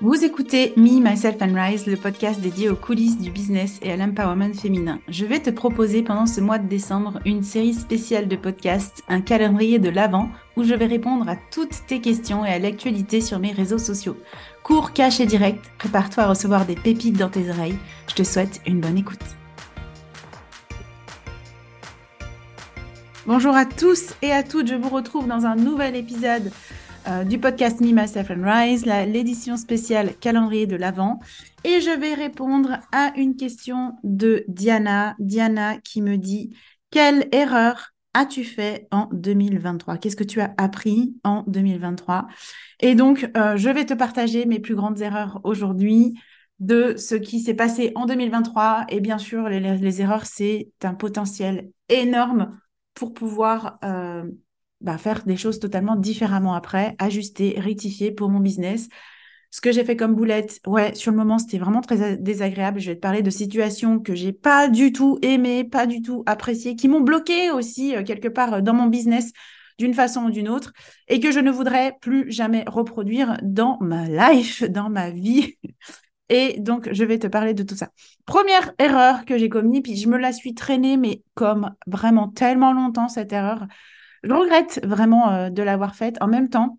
Vous écoutez Me, Myself and Rise, le podcast dédié aux coulisses du business et à l'empowerment féminin. Je vais te proposer pendant ce mois de décembre une série spéciale de podcasts, un calendrier de l'Avent, où je vais répondre à toutes tes questions et à l'actualité sur mes réseaux sociaux. Cours, cash et direct, prépare-toi à recevoir des pépites dans tes oreilles. Je te souhaite une bonne écoute. Bonjour à tous et à toutes, je vous retrouve dans un nouvel épisode euh, du podcast Me, Myself and Rise, l'édition spéciale calendrier de l'Avent. Et je vais répondre à une question de Diana. Diana qui me dit Quelle erreur as-tu fait en 2023 Qu'est-ce que tu as appris en 2023 Et donc, euh, je vais te partager mes plus grandes erreurs aujourd'hui de ce qui s'est passé en 2023. Et bien sûr, les, erreurs, c'est un potentiel énorme pour pouvoir euh, bah, faire des choses totalement différemment après, ajuster, rectifier pour mon business. Ce que j'ai fait comme boulette, ouais, sur le moment, c'était vraiment très désagréable. Je vais te parler de situations que j'ai pas du tout aimées, pas du tout appréciées, qui m'ont bloqué aussi euh, quelque part euh, dans mon business d'une façon ou d'une autre et que je ne voudrais plus jamais reproduire dans ma life, dans ma vie. Et donc, je vais te parler de tout ça. Première erreur que j'ai commise, puis je me la suis traînée, mais comme vraiment tellement longtemps, cette erreur, je regrette vraiment euh, de l'avoir faite. En même temps,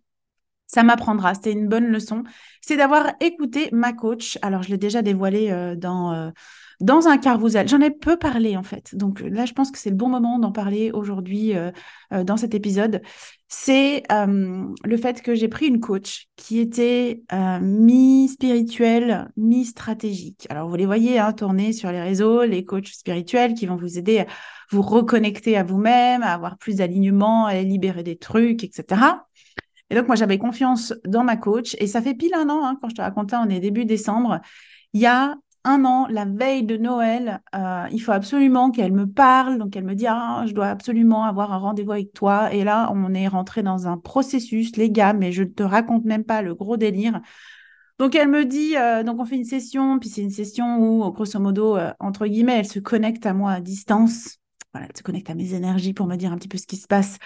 ça m'apprendra. C'était une bonne leçon. C'est d'avoir écouté ma coach. Alors, je l'ai déjà dévoilé euh, dans, euh, dans un carrousel. J'en ai peu parlé, en fait. Donc là, je pense que c'est le bon moment d'en parler aujourd'hui dans cet épisode. C'est le fait que j'ai pris une coach qui était mi-spirituelle, mi-stratégique. Alors, vous les voyez hein, tourner sur les réseaux, les coachs spirituels qui vont vous aider à vous reconnecter à vous-même, à avoir plus d'alignement, à libérer des trucs, etc. Et donc, moi, j'avais confiance dans ma coach. Et ça fait pile un an, hein, quand je te racontais, on est début décembre. Il y a un an, la veille de Noël, euh, il faut absolument qu'elle me parle. Donc, elle me dit, ah, je dois absolument avoir un rendez-vous avec toi. Et là, on est rentré dans un processus, les gars, mais je ne te raconte même pas le gros délire. Donc, elle me dit, euh, donc on fait une session, puis c'est une session où, grosso modo, euh, entre guillemets, elle se connecte à moi à distance voilà, elle se connecte à mes énergies pour me dire un petit peu ce qui se passe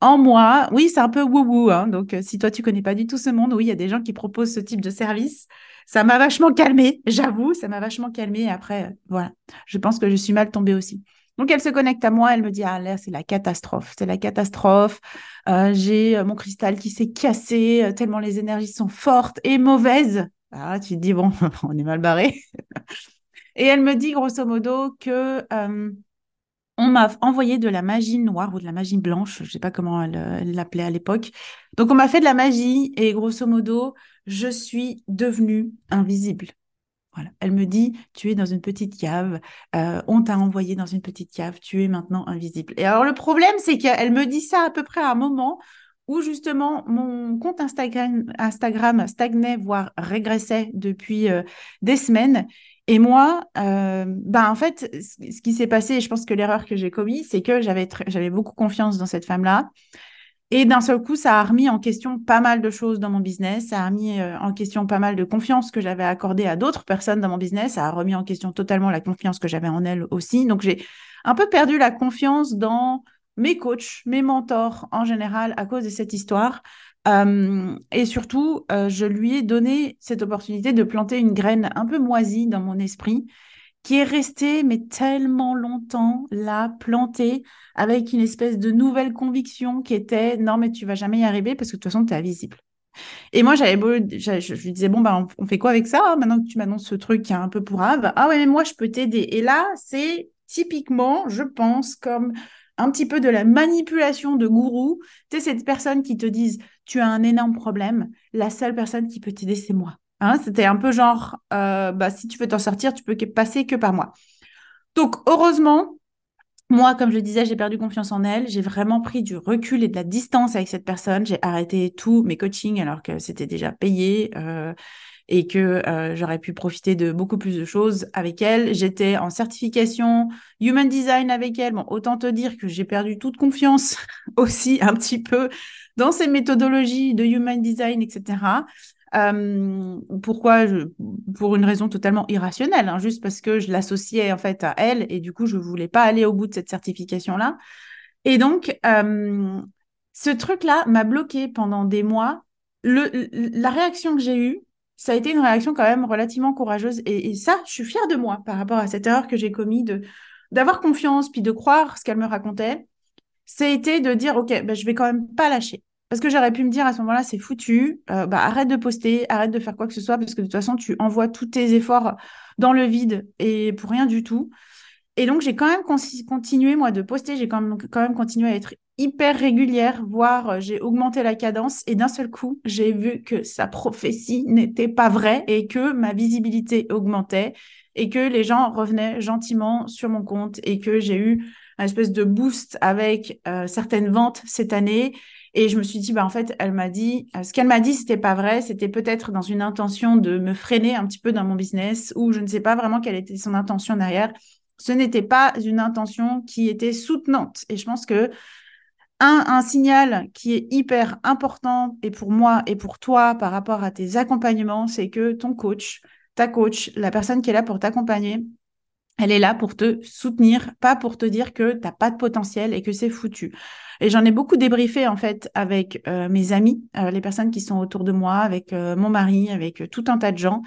en moi. Oui, c'est un peu wou-wou. Hein, donc, euh, si toi, tu connais pas du tout ce monde, oui, il y a des gens qui proposent ce type de service. Ça m'a vachement calmé, j'avoue, ça m'a vachement calmé. Après, euh, voilà, je pense que je suis mal tombée aussi. Donc, elle se connecte à moi, elle me dit, ah là, c'est la catastrophe, c'est la catastrophe. Euh, j'ai mon cristal qui s'est cassé, tellement les énergies sont fortes et mauvaises. Ah, tu te dis, bon, on est mal barré. et elle me dit, grosso modo, que on m'a envoyé de la magie noire ou de la magie blanche, je ne sais pas comment elle l'appelait à l'époque. Donc on m'a fait de la magie et grosso modo, je suis devenue invisible. Voilà. Elle me dit, tu es dans une petite cave, euh, on t'a envoyé dans une petite cave, tu es maintenant invisible. Et alors le problème, c'est qu'elle me dit ça à peu près à un moment où justement mon compte Instagram, stagnait, voire régressait depuis euh, des semaines. Et moi, euh, ben en fait, ce qui s'est passé, et je pense que l'erreur que j'ai commise, c'est que j'avais j'avais beaucoup confiance dans cette femme-là. Et d'un seul coup, ça a remis en question pas mal de choses dans mon business. Ça a remis euh, en question pas mal de confiance que j'avais accordée à d'autres personnes dans mon business. Ça a remis en question totalement la confiance que j'avais en elle aussi. Donc, j'ai un peu perdu la confiance dans mes coachs, mes mentors en général à cause de cette histoire. Euh, et surtout, euh, je lui ai donné cette opportunité de planter une graine un peu moisie dans mon esprit, qui est restée, mais tellement longtemps là, plantée, avec une espèce de nouvelle conviction qui était non, mais tu vas jamais y arriver parce que de toute façon, tu es invisible. Et moi, j'avais beau, je, lui disais, bon, bah, on, fait quoi avec ça Maintenant que tu m'annonces ce truc qui est un peu pourrave, ah ouais, mais moi, je peux t'aider. Et là, c'est typiquement, je pense, comme un petit peu de la manipulation de gourou. Tu sais, cette personne qui te disent tu as un énorme problème, la seule personne qui peut t'aider, c'est moi. Hein, C'était un peu genre euh, bah, si tu veux t'en sortir, tu peux passer que par moi. Donc, heureusement, moi, comme je disais, j'ai perdu confiance en elle. J'ai vraiment pris du recul et de la distance avec cette personne. J'ai arrêté tous mes coachings alors que c'était déjà payé. Euh, et que euh, j'aurais pu profiter de beaucoup plus de choses avec elle. J'étais en certification Human Design avec elle. Bon, autant te dire que j'ai perdu toute confiance aussi un petit peu dans ces méthodologies de Human Design, etc. Euh, pourquoi Pour une raison totalement irrationnelle, hein, juste parce que je l'associais en fait à elle et du coup je voulais pas aller au bout de cette certification là. Et donc euh, ce truc là m'a bloqué pendant des mois. La réaction que j'ai eue, ça a été une réaction quand même relativement courageuse. Et, ça, je suis fière de moi par rapport à cette erreur que j'ai commise de d'avoir confiance, puis de croire ce qu'elle me racontait. C'était de dire, OK, ben, je vais quand même pas lâcher. Parce que j'aurais pu me dire à ce moment-là, c'est foutu, euh, bah, arrête de poster, arrête de faire quoi que ce soit, parce que de toute façon, tu envoies tous tes efforts dans le vide et pour rien du tout. Et donc, j'ai quand même continué, moi, de poster, j'ai quand même, quand même continué à être hyper régulière, voire euh, j'ai augmenté la cadence et d'un seul coup, j'ai vu que sa prophétie n'était pas vraie et que ma visibilité augmentait et que les gens revenaient gentiment sur mon compte et que j'ai eu un espèce de boost avec euh, certaines ventes cette année. Et je me suis dit, bah, en fait, elle m'a dit, euh, ce qu'elle m'a dit, c'était pas vrai. C'était peut-être dans une intention de me freiner un petit peu dans mon business ou je ne sais pas vraiment quelle était son intention derrière. Ce n'était pas une intention qui était soutenante. Et je pense que un, signal qui est hyper important et pour moi et pour toi par rapport à tes accompagnements, c'est que ton coach, ta coach, la personne qui est là pour t'accompagner, elle est là pour te soutenir, pas pour te dire que tu n'as pas de potentiel et que c'est foutu. Et j'en ai beaucoup débriefé en fait avec euh, mes amis, euh, les personnes qui sont autour de moi, avec euh, mon mari, avec tout un tas de gens.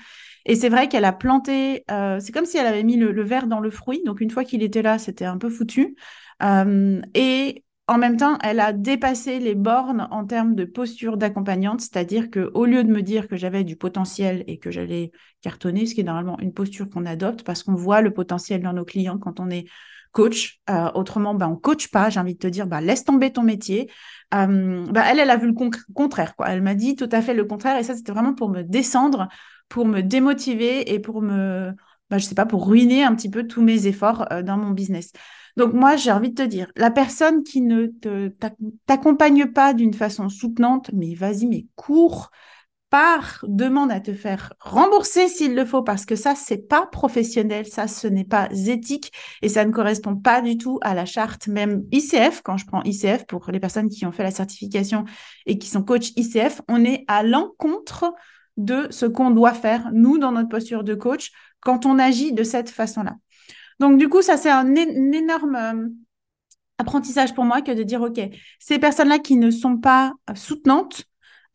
Et c'est vrai qu'elle a planté, c'est comme si elle avait mis le, le, verre dans le fruit. Donc une fois qu'il était là, c'était un peu foutu. et en même temps, elle a dépassé les bornes en termes de posture d'accompagnante, c'est-à-dire que au lieu de me dire que j'avais du potentiel et que j'allais cartonner, ce qui est normalement une posture qu'on adopte parce qu'on voit le potentiel dans nos clients quand on est coach. Euh, autrement, ben, on coach pas. J'ai envie de te dire, ben, laisse tomber ton métier. Ben, elle, elle a vu le contraire. Elle m'a dit tout à fait le contraire. Et ça, c'était vraiment pour me descendre, pour me démotiver et pour me, ben, je sais pas, pour ruiner un petit peu tous mes efforts euh, dans mon business. Donc moi, j'ai envie de te dire, la personne qui ne t'accompagne pas d'une façon soutenante, mais vas-y, mais cours, pars, demande à te faire rembourser s'il le faut, parce que ça, c'est pas professionnel, ça, ce n'est pas éthique et ça ne correspond pas du tout à la charte même ICF. Quand je prends ICF pour les personnes qui ont fait la certification et qui sont coach ICF, on est à l'encontre de ce qu'on doit faire, nous, dans notre posture de coach, quand on agit de cette façon-là. Donc, du coup, ça, c'est un, énorme euh, apprentissage pour moi que de dire, OK, ces personnes-là qui ne sont pas euh, soutenantes,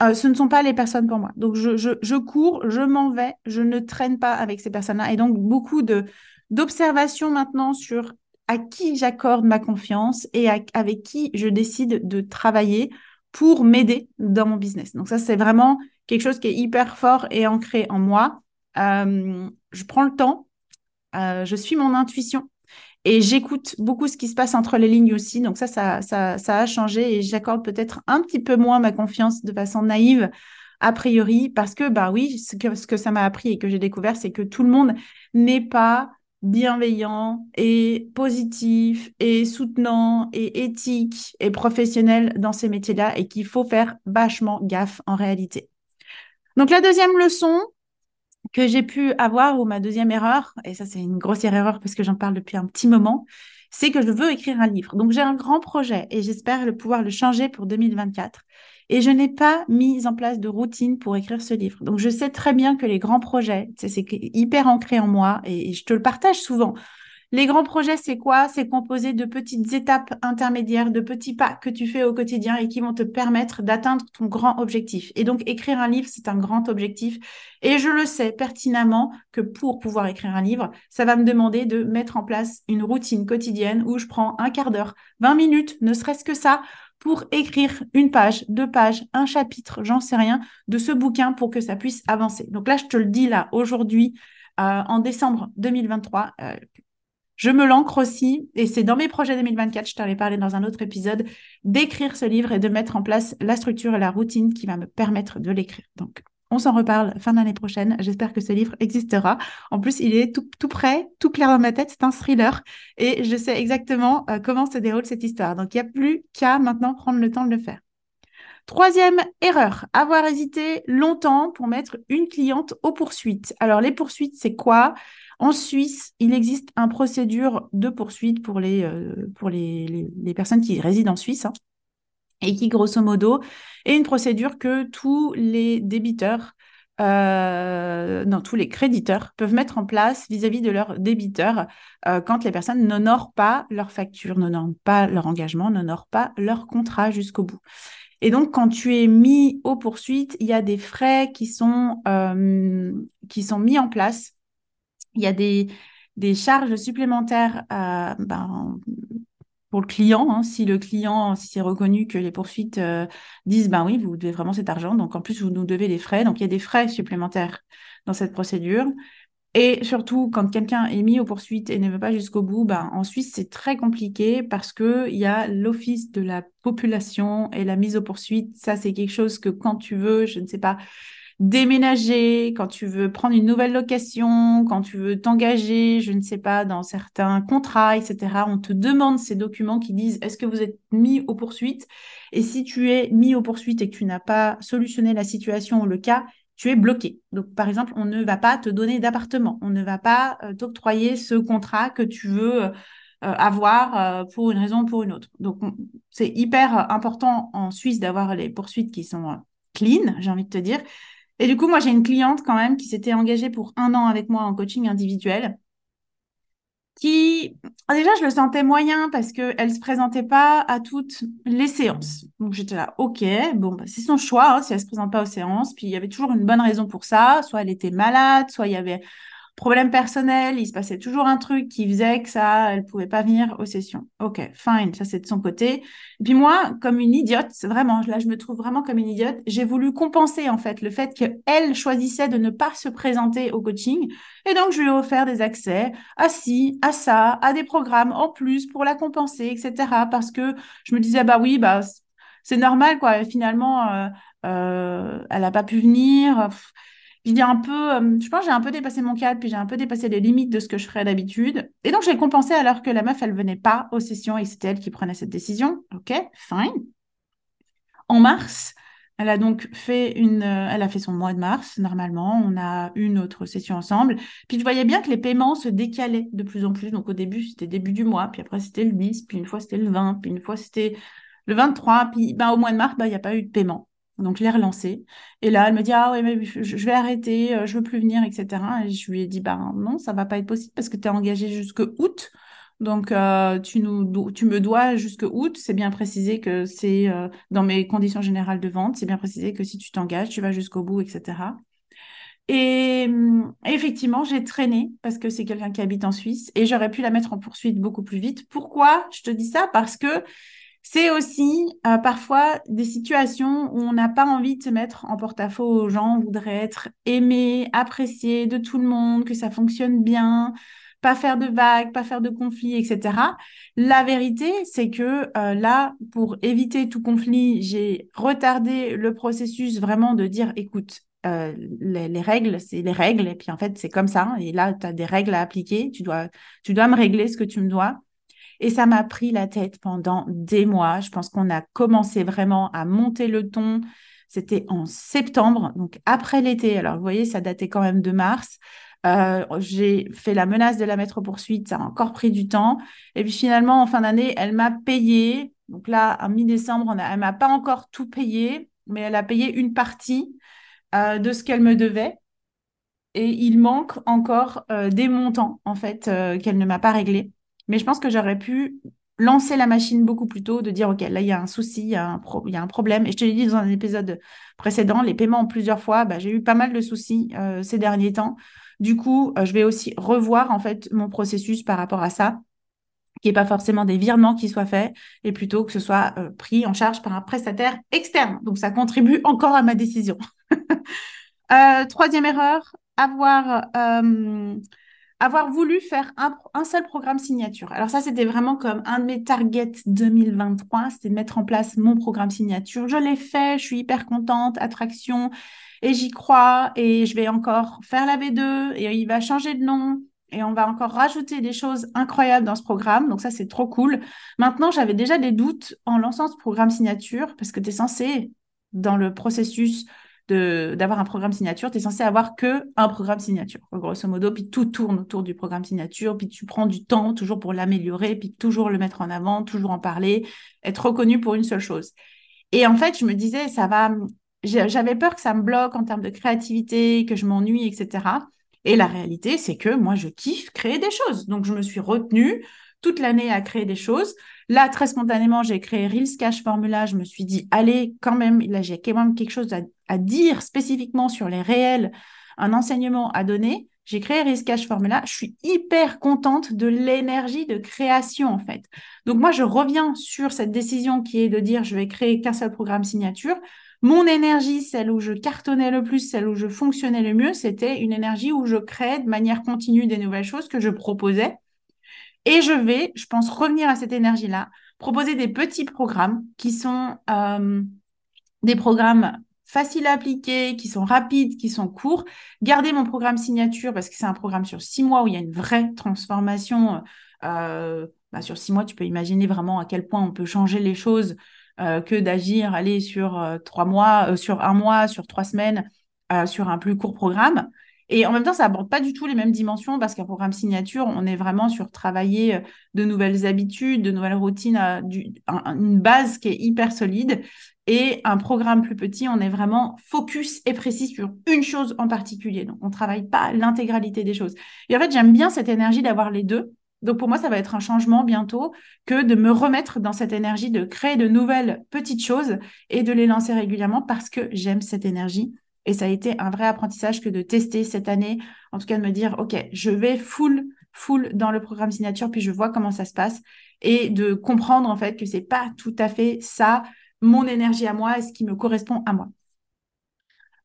euh, ce ne sont pas les personnes pour moi. Donc, je, cours, je m'en vais, je ne traîne pas avec ces personnes-là. Et donc, beaucoup de d'observation maintenant sur à qui j'accorde ma confiance et avec qui je décide de travailler pour m'aider dans mon business. Donc ça, c'est vraiment quelque chose qui est hyper fort et ancré en moi. je prends le temps euh, je suis mon intuition et j'écoute beaucoup ce qui se passe entre les lignes aussi. Donc ça, ça, ça, a changé et j'accorde peut-être un petit peu moins ma confiance de façon naïve a priori parce que bah oui, ce que, ce que ça m'a appris et que j'ai découvert, c'est que tout le monde n'est pas bienveillant et positif et soutenant et éthique et professionnel dans ces métiers-là et qu'il faut faire vachement gaffe en réalité. Donc la deuxième leçon, que j'ai pu avoir, ou ma deuxième erreur, et ça c'est une grossière erreur parce que j'en parle depuis un petit moment, c'est que je veux écrire un livre. Donc j'ai un grand projet et j'espère le pouvoir le changer pour 2024. Et je n'ai pas mis en place de routine pour écrire ce livre. Donc je sais très bien que les grands projets, c'est hyper ancré en moi et je te le partage souvent. Les grands projets, c'est quoi? C'est composé de petites étapes intermédiaires, de petits pas que tu fais au quotidien et qui vont te permettre d'atteindre ton grand objectif. Et donc, écrire un livre, c'est un grand objectif. Et je le sais pertinemment que pour pouvoir écrire un livre, ça va me demander de mettre en place une routine quotidienne où je prends un quart d'heure, 20 minutes, ne serait-ce que ça, pour écrire une page, deux pages, un chapitre, j'en sais rien, de ce bouquin pour que ça puisse avancer. Donc là, je te le dis là, aujourd'hui, euh, en décembre 2023, je me l'ancre aussi, et c'est dans mes projets 2024, je t'en ai parlé dans un autre épisode, d'écrire ce livre et de mettre en place la structure et la routine qui va me permettre de l'écrire. Donc, on s'en reparle fin d'année prochaine. J'espère que ce livre existera. En plus, il est tout, prêt, tout clair dans ma tête. C'est un thriller et je sais exactement euh, comment se déroule cette histoire. Donc, il n'y a plus qu'à maintenant prendre le temps de le faire. Troisième erreur, avoir hésité longtemps pour mettre une cliente aux poursuites. Alors, les poursuites, c'est quoi? En Suisse, il existe une procédure de poursuite pour les, euh, pour les, les, personnes qui résident en Suisse hein, et qui, grosso modo, est une procédure que tous les débiteurs euh, non, tous les créditeurs peuvent mettre en place vis-à-vis de leurs débiteurs euh, quand les personnes n'honorent pas leur facture, n'honorent pas leur engagement, n'honorent pas leur contrat jusqu'au bout. Et donc, quand tu es mis aux poursuites, il y a des frais qui sont, qui sont mis en place. Il y a des, des charges supplémentaires ben, pour le client. Hein. si le client, si c'est reconnu que les poursuites euh, disent, ben oui, vous devez vraiment cet argent, donc en plus, vous nous devez des frais. Donc, il y a des frais supplémentaires dans cette procédure. Et surtout, quand quelqu'un est mis aux poursuites et ne veut pas jusqu'au bout, ben, en Suisse, c'est très compliqué parce qu'il y a l'Office de la population et la mise aux poursuites. Ça, c'est quelque chose que quand tu veux, je ne sais pas, déménager, quand tu veux prendre une nouvelle location, quand tu veux t'engager, je ne sais pas, dans certains contrats, etc. On te demande ces documents qui disent est-ce que vous êtes mis aux poursuites? Et si tu es mis aux poursuites et que tu n'as pas solutionné la situation ou le cas, tu es bloqué. Donc, par exemple, on ne va pas te donner d'appartement, on ne va pas euh, t'octroyer ce contrat que tu veux euh, avoir euh, pour une raison ou pour une autre. Donc, c'est hyper important en Suisse d'avoir les poursuites qui sont clean, j'ai envie de te dire. Et du coup, moi, j'ai une cliente quand même qui s'était engagée pour un an avec moi en coaching individuel, qui, déjà, je le sentais moyen parce qu'elle ne se présentait pas à toutes les séances. Donc, j'étais là, OK, bon, bah, c'est son choix, hein, si elle ne se présente pas aux séances. Puis, il y avait toujours une bonne raison pour ça. Soit elle était malade, soit il y avait problème personnel, il se passait toujours un truc qui faisait que ça, elle pouvait pas venir aux sessions. Ok, fine, ça c'est de son côté. Et puis moi, comme une idiote, vraiment, là je me trouve vraiment comme une idiote, j'ai voulu compenser en fait le fait qu'elle choisissait de ne pas se présenter au coaching. Et donc je lui ai offert des accès à ci, à ça, à des programmes en plus pour la compenser, etc. Parce que je me disais, bah oui, bah c'est normal quoi. Finalement, euh, euh, elle n'a pas pu venir j'ai un peu, euh, je pense j'ai un peu dépassé mon cadre, puis j'ai un peu dépassé les limites de ce que je ferais d'habitude. Et donc, j'ai compensé alors que la meuf, elle venait pas aux sessions et c'était elle qui prenait cette décision. OK, fine. En mars, elle a donc fait une, euh, elle a fait son mois de mars, normalement. On a une autre session ensemble. Puis je voyais bien que les paiements se décalaient de plus en plus. Donc au début, c'était début du mois, puis après, c'était le 10, puis une fois, c'était le 20, puis une fois, c'était le 23. Puis ben, au mois de mars, ben, il n'y a pas eu de paiement. Donc, je l'ai relancée. Et là, elle me dit, ah oui, mais je, vais arrêter, euh, je veux plus venir, etc. Et je lui ai dit, bah non, ça va pas être possible parce que tu es engagé jusque août. Donc, euh, tu, nous, tu me dois jusque août. C'est bien précisé que c'est euh, dans mes conditions générales de vente. C'est bien précisé que si tu t'engages, tu vas jusqu'au bout, etc. Et, effectivement, j'ai traîné parce que c'est quelqu'un qui habite en Suisse et j'aurais pu la mettre en poursuite beaucoup plus vite. Pourquoi je te dis ça? Parce que c'est aussi euh, parfois des situations où on n'a pas envie de se mettre en porte-à-faux aux gens, on voudrait être aimé, apprécié de tout le monde, que ça fonctionne bien, pas faire de vagues, pas faire de conflits, etc. La vérité, c'est que euh, là, pour éviter tout conflit, j'ai retardé le processus vraiment de dire, écoute, euh, les, règles, c'est les règles, et puis en fait, c'est comme ça, et là, tu des règles à appliquer, tu dois, tu dois me régler ce que tu me dois. Et ça m'a pris la tête pendant des mois. Je pense qu'on a commencé vraiment à monter le ton. C'était en septembre, donc après l'été. Alors, vous voyez, ça datait quand même de mars. Euh, j'ai fait la menace de la mettre poursuite, ça a encore pris du temps. Et puis finalement, en fin d'année, elle m'a payé. Donc là, en mi-décembre, elle ne m'a pas encore tout payé, mais elle a payé une partie euh, de ce qu'elle me devait. Et il manque encore euh, des montants, en fait, qu'elle ne m'a pas réglés. Mais je pense que j'aurais pu lancer la machine beaucoup plus tôt, de dire, OK, là, il y a un souci, il y a un, problème. Et je te l'ai dit dans un épisode précédent, les paiements en plusieurs fois, bah, j'ai eu pas mal de soucis euh, ces derniers temps. Du coup, euh, je vais aussi revoir, en fait, mon processus par rapport à ça qui n'est pas forcément des virements qui soient faits, et plutôt que ce soit euh, pris en charge par un prestataire externe. Donc, ça contribue encore à ma décision. troisième erreur, avoir avoir voulu faire un, seul programme signature. Alors ça, c'était vraiment comme un de mes targets 2023, c'était de mettre en place mon programme signature. Je l'ai fait, je suis hyper contente, attraction, et j'y crois, et je vais encore faire la V2, et il va changer de nom, et on va encore rajouter des choses incroyables dans ce programme. Donc ça, c'est trop cool. Maintenant, j'avais déjà des doutes en lançant ce programme signature, parce que tu es censé, dans le processus d'avoir un programme signature, tu es censé avoir que un programme signature, grosso modo, puis tout tourne autour du programme signature, puis tu prends du temps toujours pour l'améliorer, puis toujours le mettre en avant, toujours en parler, être reconnu pour une seule chose. Et en fait, je me disais, ça va, j'avais peur que ça me bloque en termes de créativité, que je m'ennuie, etc. Et la réalité, c'est que moi, je kiffe créer des choses. Donc, je me suis retenue toute l'année à créer des choses. Là, très spontanément, j'ai créé Reels Cash Formula. Je me suis dit, allez, quand même, là, j'ai quand même quelque chose à, dire spécifiquement sur les réels, un enseignement à donner. J'ai créé Reels Cash Formula. Je suis hyper contente de l'énergie de création, en fait. Donc, moi, je reviens sur cette décision qui est de dire, je vais créer qu'un seul programme signature. Mon énergie, celle où je cartonnais le plus, celle où je fonctionnais le mieux, c'était une énergie où je créais de manière continue des nouvelles choses que je proposais. Et je vais, je pense, revenir à cette énergie-là, proposer des petits programmes qui sont euh, des programmes faciles à appliquer, qui sont rapides, qui sont courts. Garder mon programme signature parce que c'est un programme sur six mois où il y a une vraie transformation. Euh, bah, sur six mois, tu peux imaginer vraiment à quel point on peut changer les choses euh, que d'agir, aller sur trois mois, sur un mois, sur trois semaines, sur un plus court programme. Et en même temps, ça aborde pas du tout les mêmes dimensions parce qu'un programme signature, on est vraiment sur travailler de nouvelles habitudes, de nouvelles routines, une base qui est hyper solide. Et un programme plus petit, on est vraiment focus et précis sur une chose en particulier. Donc, on travaille pas l'intégralité des choses. Et en fait, j'aime bien cette énergie d'avoir les deux donc pour moi, ça va être un changement bientôt que de me remettre dans cette énergie de créer de nouvelles petites choses et de les lancer régulièrement parce que j'aime cette énergie. Et ça a été un vrai apprentissage que de tester cette année, en tout cas de me dire, OK, je vais full, full dans le programme signature, puis je vois comment ça se passe et de comprendre en fait que c'est pas tout à fait ça, mon énergie à moi et ce qui me correspond à moi.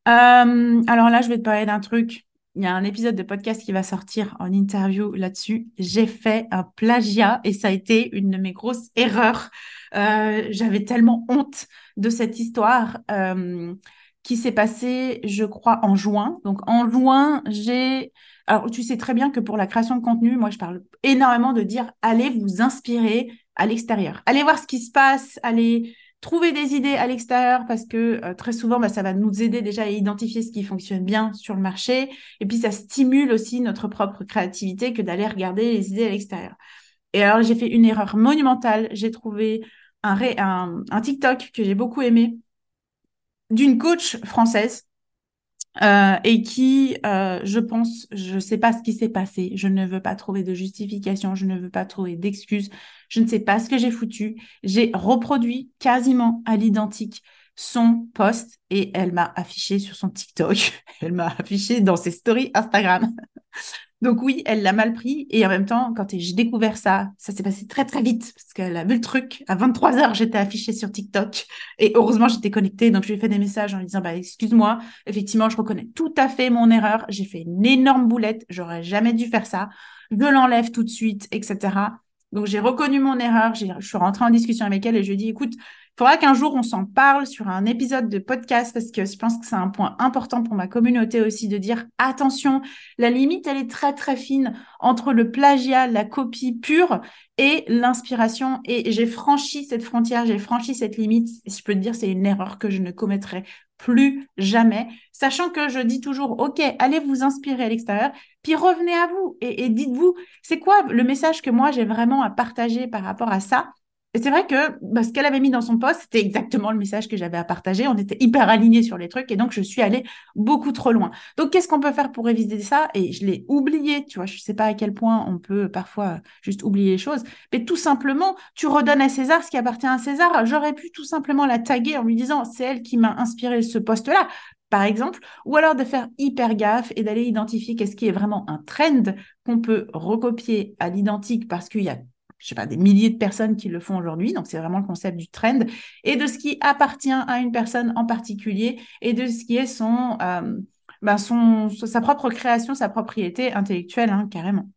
Euh, alors là, je vais te parler d'un truc il y a un épisode de podcast qui va sortir en interview là-dessus. J'ai fait un plagiat et ça a été une de mes grosses erreurs. Euh, j'avais tellement honte de cette histoire euh, qui s'est passée, je crois, en juin. Donc en juin, j'ai... Alors tu sais très bien que pour la création de contenu, moi je parle énormément de dire allez vous inspirer à l'extérieur. Allez voir ce qui se passe, allez trouver des idées à l'extérieur parce que euh, très souvent, bah, ça va nous aider déjà à identifier ce qui fonctionne bien sur le marché. Et puis, ça stimule aussi notre propre créativité que d'aller regarder les idées à l'extérieur. Et alors, j'ai fait une erreur monumentale. J'ai trouvé un TikTok que j'ai beaucoup aimé d'une coach française euh, et qui, euh, je pense, je ne sais pas ce qui s'est passé, je ne veux pas trouver de justification, je ne veux pas trouver d'excuses, je ne sais pas ce que j'ai foutu. J'ai reproduit quasiment à l'identique son post et elle m'a affiché sur son TikTok, elle m'a affiché dans ses stories Instagram. Donc oui, elle l'a mal pris. Et en même temps, quand j'ai découvert ça, ça s'est passé très très vite parce qu'elle a vu le truc. À 23 h j'étais affichée sur TikTok. Et heureusement, j'étais connectée. Donc je lui ai fait des messages en lui disant, bah, excuse-moi, effectivement, je reconnais tout à fait mon erreur. J'ai fait une énorme boulette. J'aurais jamais dû faire ça. Je l'enlève tout de suite, etc. Donc j'ai reconnu mon erreur. Je suis rentrée en discussion avec elle et je lui ai dit, écoute, faudra qu'un jour on s'en parle sur un épisode de podcast parce que je pense que c'est un point important pour ma communauté aussi de dire attention, la limite elle est très très fine entre le plagiat, la copie pure et l'inspiration. Et j'ai franchi cette frontière, j'ai franchi cette limite. Je peux te dire, c'est une erreur que je ne commettrai plus jamais, sachant que je dis toujours, OK, allez vous inspirer à l'extérieur, puis revenez à vous et dites-vous, c'est quoi le message que moi j'ai vraiment à partager par rapport à ça? Et c'est vrai que bah, ce qu'elle avait mis dans son poste, c'était exactement le message que j'avais à partager. On était hyper alignés sur les trucs et donc je suis allée beaucoup trop loin. Donc qu'est-ce qu'on peut faire pour réviser ça? Et je l'ai oublié, tu vois, je ne sais pas à quel point on peut parfois juste oublier les choses, mais tout simplement, tu redonnes à César ce qui appartient à César. J'aurais pu tout simplement la taguer en lui disant c'est elle qui m'a inspiré ce poste-là par exemple, ou alors de faire hyper gaffe et d'aller identifier qu'est-ce qui est vraiment un trend qu'on peut recopier à l'identique parce qu'il y a je sais pas, des milliers de personnes qui le font aujourd'hui. Donc, c'est vraiment le concept du trend et de ce qui appartient à une personne en particulier et de ce qui est son, euh, ben sa propre création, sa propriété intellectuelle, hein, carrément.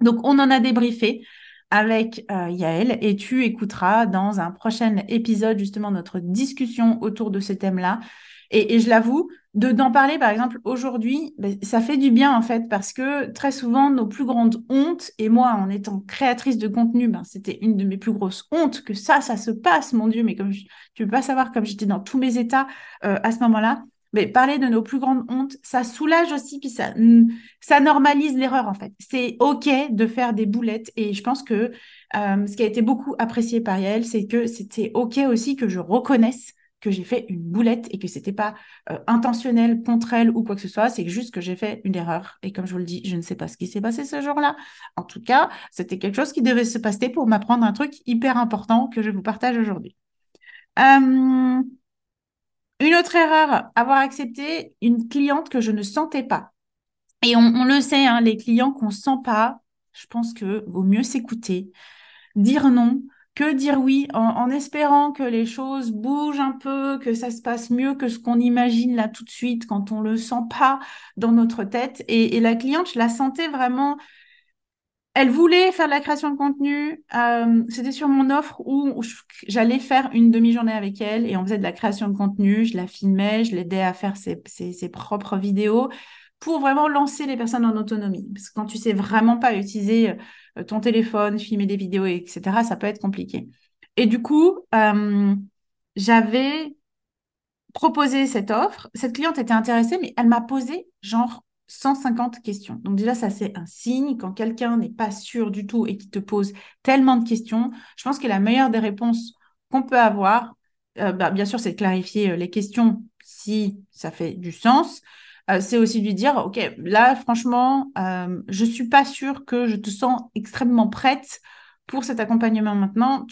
Donc, on en a débriefé avec euh, Yael et tu écouteras dans un prochain épisode justement notre discussion autour de ce thème-là. Et, je l'avoue, d'en parler, par exemple, aujourd'hui, ben, ça fait du bien, en fait, parce que très souvent, nos plus grandes hontes, et moi, en étant créatrice de contenu, ben, c'était une de mes plus grosses hontes que ça, ça se passe, mon Dieu, mais comme tu ne peux pas savoir, comme j'étais dans tous mes états euh, à ce moment-là, mais parler de nos plus grandes hontes, ça soulage aussi, puis ça, ça normalise l'erreur, en fait. C'est OK de faire des boulettes, et je pense que euh, ce qui a été beaucoup apprécié par Yael, c'est que c'était OK aussi que je reconnaisse que j'ai fait une boulette et que c'était pas euh, intentionnel contre elle ou quoi que ce soit, c'est juste que j'ai fait une erreur. Et comme je vous le dis, je ne sais pas ce qui s'est passé ce jour-là. En tout cas, c'était quelque chose qui devait se passer pour m'apprendre un truc hyper important que je vous partage aujourd'hui. Euh, une autre erreur, avoir accepté une cliente que je ne sentais pas. Et on, le sait, hein, les clients qu'on ne sent pas, je pense que vaut mieux s'écouter, dire non, que dire oui en, espérant que les choses bougent un peu, que ça se passe mieux que ce qu'on imagine là tout de suite quand on le sent pas dans notre tête. Et, la cliente, je la sentais vraiment. Elle voulait faire de la création de contenu. Euh, c'était sur mon offre où j'allais faire une demi-journée avec elle et on faisait de la création de contenu. Je la filmais, je l'aidais à faire ses, ses propres vidéos pour vraiment lancer les personnes en autonomie. Parce que quand tu sais vraiment pas utiliser euh, ton téléphone, filmer des vidéos, etc., ça peut être compliqué. Et du coup, euh, j'avais proposé cette offre. Cette cliente était intéressée, mais elle m'a posé genre 150 questions. Donc déjà, ça c'est un signe quand quelqu'un n'est pas sûr du tout et qui te pose tellement de questions. Je pense que la meilleure des réponses qu'on peut avoir, euh, bah, bien sûr, c'est de clarifier les questions si ça fait du sens. Euh, c'est aussi lui dire, OK, là, franchement, euh, je ne suis pas sûre que je te sens extrêmement prête pour cet accompagnement maintenant.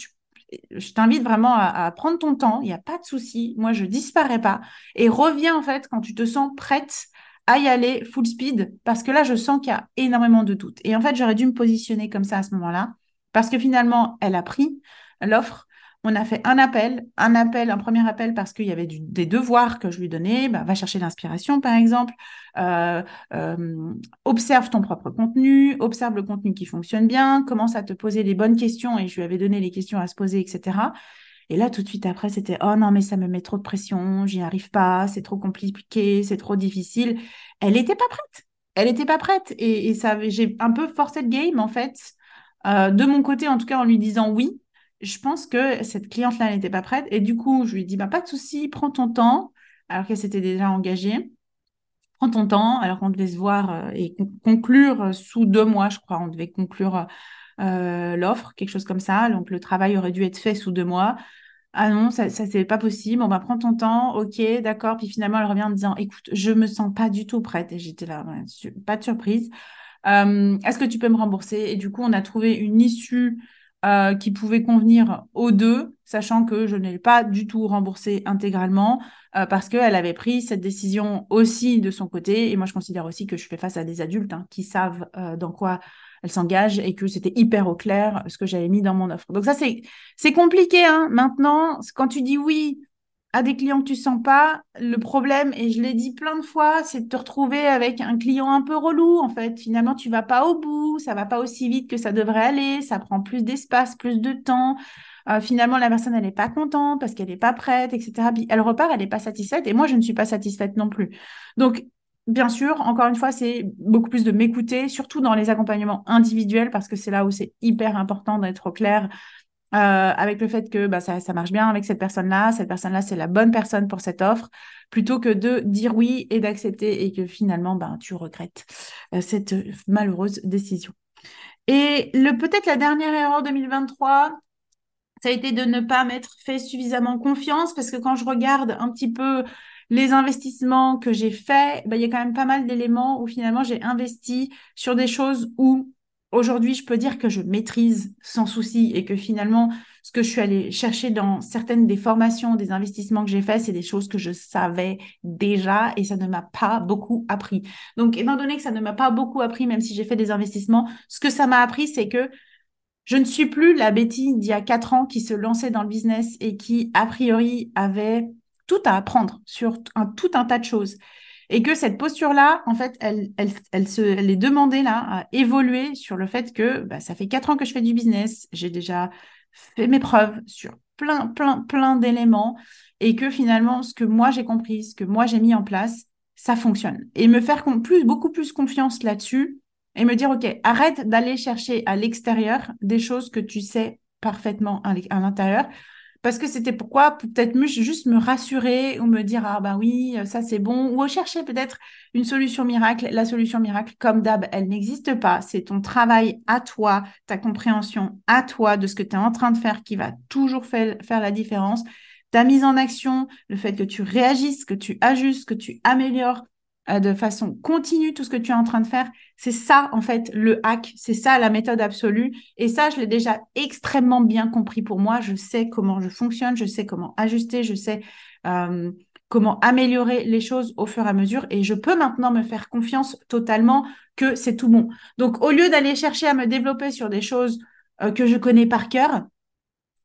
je t'invite vraiment à, prendre ton temps, il n'y a pas de souci, moi, je disparais pas. Et reviens, en fait, quand tu te sens prête à y aller full speed, parce que là, je sens qu'il y a énormément de doutes. Et en fait, j'aurais dû me positionner comme ça à ce moment-là, parce que finalement, elle a pris l'offre, on a fait un appel, un appel, un premier appel parce qu'il y avait des devoirs que je lui donnais. Bah, va chercher l'inspiration, par exemple. Euh, euh, observe ton propre contenu, observe le contenu qui fonctionne bien, commence à te poser les bonnes questions et je lui avais donné les questions à se poser, etc. Et là, tout de suite après, c'était oh non, mais ça me met trop de pression, j'y arrive pas, c'est trop compliqué, c'est trop difficile. Elle n'était pas prête. Elle n'était pas prête. Et, ça, j'ai un peu forcé le game, en fait, euh, de mon côté, en tout cas, en lui disant oui je pense que cette cliente-là n'était pas prête. Et du coup, je lui dit, bah, pas de souci, prends ton temps, alors qu'elle s'était déjà engagée. Prends ton temps, alors qu'on devait se voir euh, et conclure sous deux mois, je crois. On devait conclure euh, l'offre, quelque chose comme ça. Donc, le travail aurait dû être fait sous deux mois. Ah non, ça, ça c'est pas possible. On va prendre ton temps, ok, d'accord. Puis finalement, elle revient en me disant, écoute, je me sens pas du tout prête. Et j'étais là, pas de surprise. Euh, est-ce que tu peux me rembourser? Et du coup, on a trouvé une issue euh, qui pouvait convenir aux deux, sachant que je n'ai pas du tout remboursé intégralement euh, parce qu'elle avait pris cette décision aussi de son côté. Et moi, je considère aussi que je fais face à des adultes hein, qui savent euh, dans quoi elles s'engagent et que c'était hyper au clair ce que j'avais mis dans mon offre. Donc ça, c'est compliqué. Hein. Maintenant, quand tu dis oui, à des clients que tu sens pas. Le problème, et je l'ai dit plein de fois, c'est de te retrouver avec un client un peu relou. En fait, finalement, tu vas pas au bout, ça va pas aussi vite que ça devrait aller, ça prend plus d'espace, plus de temps. Euh, finalement, la personne, elle n'est pas contente parce qu'elle n'est pas prête, etc. Elle repart, elle n'est pas satisfaite, et moi, je ne suis pas satisfaite non plus. Donc, bien sûr, encore une fois, c'est beaucoup plus de m'écouter, surtout dans les accompagnements individuels, parce que c'est là où c'est hyper important d'être clair euh, avec le fait que bah, ça, marche bien avec cette personne-là, cette personne-là, c'est la bonne personne pour cette offre, plutôt que de dire oui et d'accepter et que finalement, bah, tu regrettes euh, cette malheureuse décision. Et peut-être la dernière erreur 2023, ça a été de ne pas m'être fait suffisamment confiance parce que quand je regarde un petit peu les investissements que j'ai faits, bah, il y a quand même pas mal d'éléments où finalement j'ai investi sur des choses où Aujourd'hui, je peux dire que je maîtrise sans souci et que finalement, ce que je suis allée chercher dans certaines des formations, des investissements que j'ai faits, c'est des choses que je savais déjà et ça ne m'a pas beaucoup appris. Donc, étant donné que ça ne m'a pas beaucoup appris, même si j'ai fait des investissements, ce que ça m'a appris, c'est que je ne suis plus la Betty d'il y a quatre ans qui se lançait dans le business et qui, a priori, avait tout à apprendre sur un, tout un tas de choses. Et que cette posture-là, en fait, elle, se, elle est demandée là à évoluer sur le fait que bah, ça fait quatre ans que je fais du business, j'ai déjà fait mes preuves sur plein, plein, plein d'éléments et que finalement, ce que moi j'ai compris, ce que moi j'ai mis en place, ça fonctionne. Et me faire beaucoup plus confiance là-dessus et me dire, OK, arrête d'aller chercher à l'extérieur des choses que tu sais parfaitement à l'intérieur parce que c'était pourquoi peut-être juste me rassurer ou me dire ah ben oui ça c'est bon ou chercher peut-être une solution miracle la solution miracle comme d'hab elle n'existe pas. C'est ton travail à toi ta compréhension à toi de ce que tu es en train de faire qui va toujours faire, faire la différence. Ta mise en action, le fait que tu réagisses, que tu ajustes, que tu améliores euh, de façon continue tout ce que tu es en train de faire, c'est ça en fait le hack, c'est ça la méthode absolue. Et ça, je l'ai déjà extrêmement bien compris pour moi. Je sais comment je fonctionne, je sais comment ajuster, je sais euh, comment améliorer les choses au fur et à mesure. Et je peux maintenant me faire confiance totalement que c'est tout bon. Donc, au lieu d'aller chercher à me développer sur des choses euh, que je connais par cœur,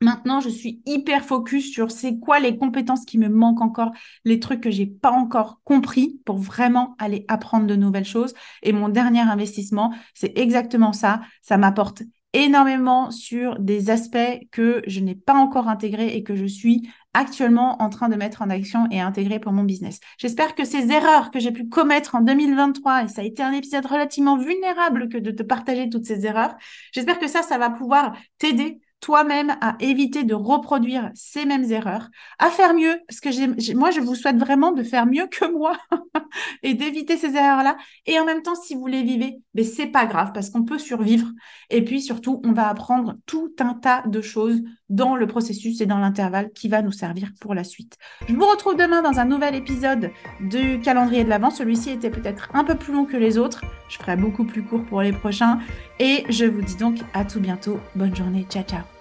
Maintenant, je suis hyper focus sur c'est quoi les compétences qui me manquent encore, les trucs que j'ai pas encore compris pour vraiment aller apprendre de nouvelles choses. Et mon dernier investissement, c'est exactement ça. Ça m'apporte énormément sur des aspects que je n'ai pas encore intégrés et que je suis actuellement en train de mettre en action et intégrer pour mon business. J'espère que ces erreurs que j'ai pu commettre en 2023, et ça a été un épisode relativement vulnérable que de te partager toutes ces erreurs, j'espère que ça, ça va pouvoir t'aider toi-même à éviter de reproduire ces mêmes erreurs, à faire mieux, parce que moi, je vous souhaite vraiment de faire mieux que moi et d'éviter ces erreurs-là. Et en même temps, si vous les vivez, mais c'est pas grave, parce qu'on peut survivre. Et puis surtout, on va apprendre tout un tas de choses dans le processus et dans l'intervalle qui va nous servir pour la suite. Je vous retrouve demain dans un nouvel épisode du calendrier de l'Avent. Celui-ci était peut-être un peu plus long que les autres. Je ferai beaucoup plus court pour les prochains. Et je vous dis donc à tout bientôt. Bonne journée. Ciao, ciao.